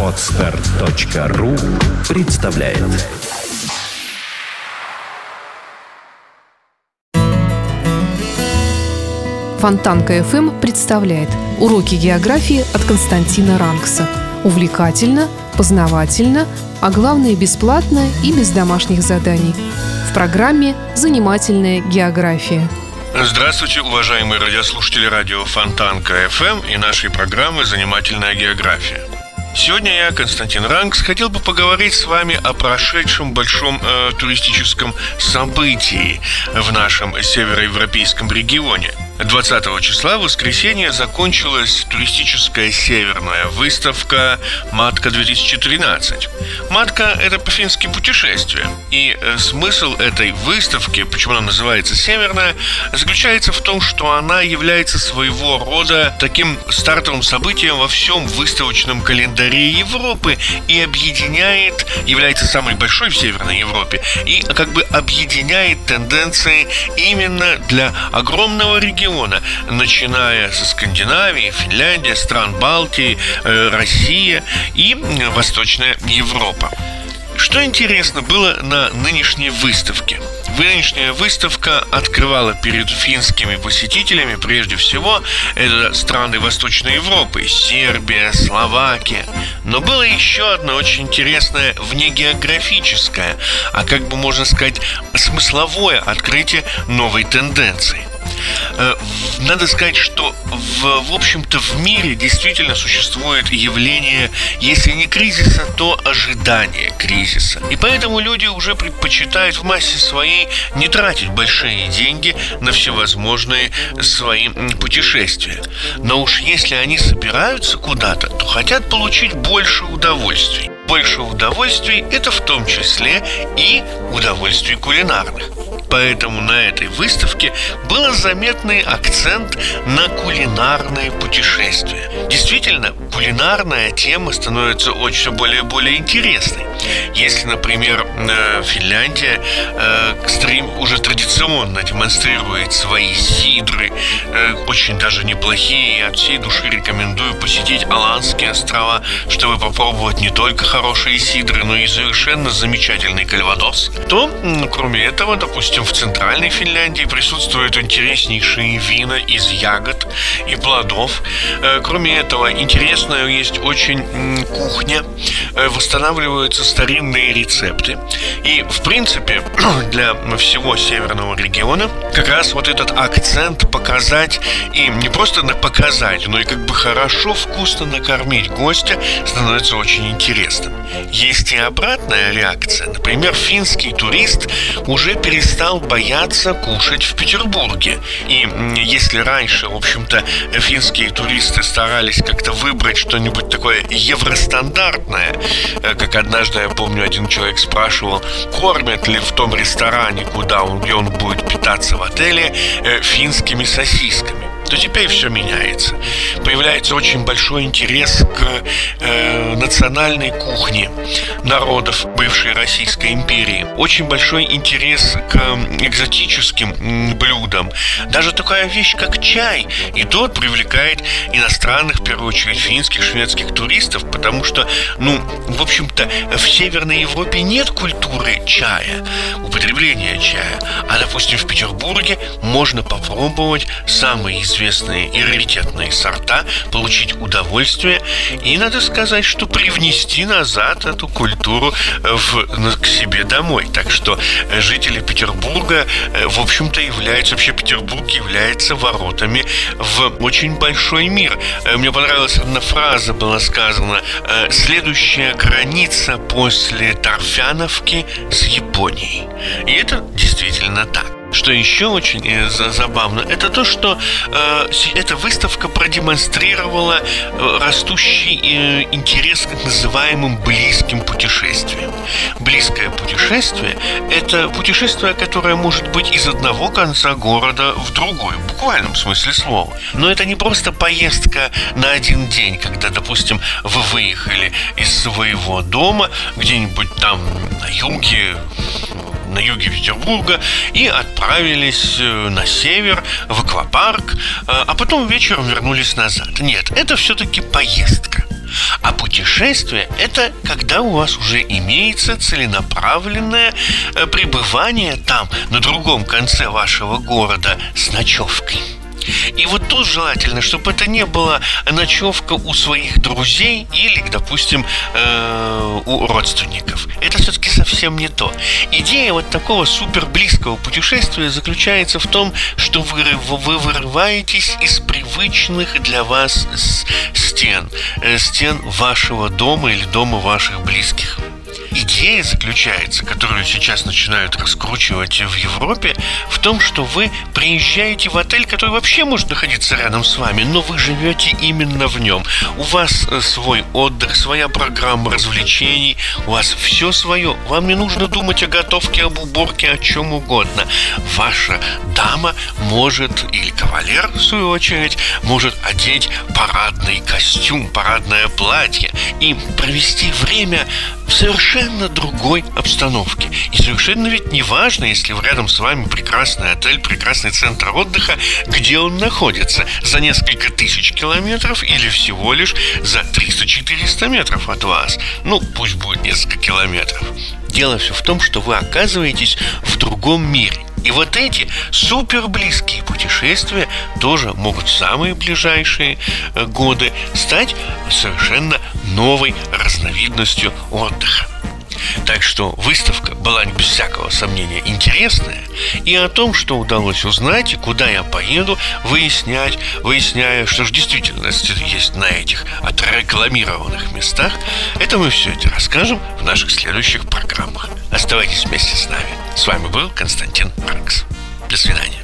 Отстар.ру представляет Фонтанка FM представляет уроки географии от Константина Рангса. Увлекательно, познавательно, а главное бесплатно и без домашних заданий. В программе «Занимательная география». Здравствуйте, уважаемые радиослушатели радио Фонтанка FM и нашей программы «Занимательная география». Сегодня я, Константин Ранкс, хотел бы поговорить с вами о прошедшем большом э, туристическом событии в нашем североевропейском регионе – 20 числа, в воскресенье, закончилась туристическая северная выставка «Матка-2013». «Матка» — это по-фински путешествие. И э, смысл этой выставки, почему она называется «Северная», заключается в том, что она является своего рода таким стартовым событием во всем выставочном календаре Европы и объединяет, является самой большой в Северной Европе, и как бы объединяет тенденции именно для огромного региона, региона, начиная со Скандинавии, Финляндии, стран Балтии, э, Россия и Восточная Европа. Что интересно было на нынешней выставке? Нынешняя выставка открывала перед финскими посетителями прежде всего это страны Восточной Европы, Сербия, Словакия. Но было еще одно очень интересное внегеографическое, а как бы можно сказать, смысловое открытие новой тенденции – надо сказать, что в, в общем-то в мире действительно существует явление, если не кризиса, то ожидание кризиса. И поэтому люди уже предпочитают в массе своей не тратить большие деньги на всевозможные свои путешествия. Но уж если они собираются куда-то, то хотят получить больше удовольствий. Больше удовольствий – это в том числе и удовольствий кулинарных поэтому на этой выставке был заметный акцент на кулинарные путешествия. Действительно, кулинарная тема становится очень более и более интересной. Если, например, э, Финляндия э, уже традиционно демонстрирует свои сидры, э, очень даже неплохие, я от всей души рекомендую посетить Аланские острова, чтобы попробовать не только хорошие сидры, но и совершенно замечательный кальвадос, то, кроме этого, допустим, в центральной Финляндии присутствуют интереснейшие вина из ягод и плодов. Э, кроме этого, интересная есть очень кухня, э, восстанавливаются старинные рецепты. И, в принципе, для всего северного региона как раз вот этот акцент показать и не просто показать, но и как бы хорошо, вкусно накормить гостя становится очень интересным. Есть и обратная реакция. Например, финский турист уже перестал стал бояться кушать в Петербурге. И если раньше, в общем-то, финские туристы старались как-то выбрать что-нибудь такое евростандартное, э, как однажды, я помню, один человек спрашивал, кормят ли в том ресторане, куда он, где он будет питаться в отеле, э, финскими сосисками Space Committee. То теперь все меняется. Появляется очень большой интерес к э, национальной кухне народов бывшей Российской империи. Очень большой интерес к экзотическим блюдам. Даже такая вещь, как чай, и тот привлекает иностранных, в первую очередь, финских, шведских туристов, потому что, ну, в общем-то, в Северной Европе нет культуры чая, употребления чая. А, допустим, в Петербурге можно попробовать самые известные и раритетные сорта, получить удовольствие и, надо сказать, что привнести назад эту культуру в, к себе домой. Так что жители Петербурга, э, в общем-то, являются, вообще Петербург является воротами в очень большой мир. Э, мне понравилась одна фраза, была сказана, «Э, следующая граница после Торфяновки с Японией. И это действительно так. Что еще очень э, забавно, это то, что э, эта выставка продемонстрировала э, растущий э, интерес к называемым близким путешествиям. Близкое путешествие – это путешествие, которое может быть из одного конца города в другой, в буквальном смысле слова. Но это не просто поездка на один день, когда, допустим, вы выехали из своего дома где-нибудь там на юге, на юге Петербурга и отправились э, на север, в аквапарк, а потом вечером вернулись назад. Нет, это все-таки поездка. А путешествие – это когда у вас уже имеется целенаправленное пребывание там, на другом конце вашего города, с ночевкой. И вот тут желательно, чтобы это не была ночевка у своих друзей или, допустим, э, у родственников. Это все-таки совсем не то. Идея вот такого супер близкого путешествия заключается в том, что вы, вы вырываетесь из привычных для вас стен, э, стен вашего дома или дома ваших близких. Идея заключается, которую сейчас начинают раскручивать в Европе, в том, что вы приезжаете в отель, который вообще может находиться рядом с вами, но вы живете именно в нем. У вас э, свой отдых, своя программа развлечений, у вас все свое. Вам не нужно думать о готовке, об уборке, о чем угодно. Ваша дама может, или кавалер, в свою очередь, может одеть парадный костюм, парадное платье и провести время совершенно другой обстановке. И совершенно ведь не важно, если рядом с вами прекрасный отель, прекрасный центр отдыха, где он находится, за несколько тысяч километров или всего лишь за 300-400 метров от вас. Ну, пусть будет несколько километров. Дело все в том, что вы оказываетесь в другом мире. И вот эти супер близкие путешествия тоже могут в самые ближайшие э, годы стать совершенно новой разновидностью отдыха. Так что выставка была без всякого сомнения интересная И о том, что удалось узнать и куда я поеду, выяснять Выясняя, что же действительно есть на этих отрекламированных местах Это мы все это расскажем в наших следующих программах. Оставайтесь вместе с нами. С вами был Константин Маркс До свидания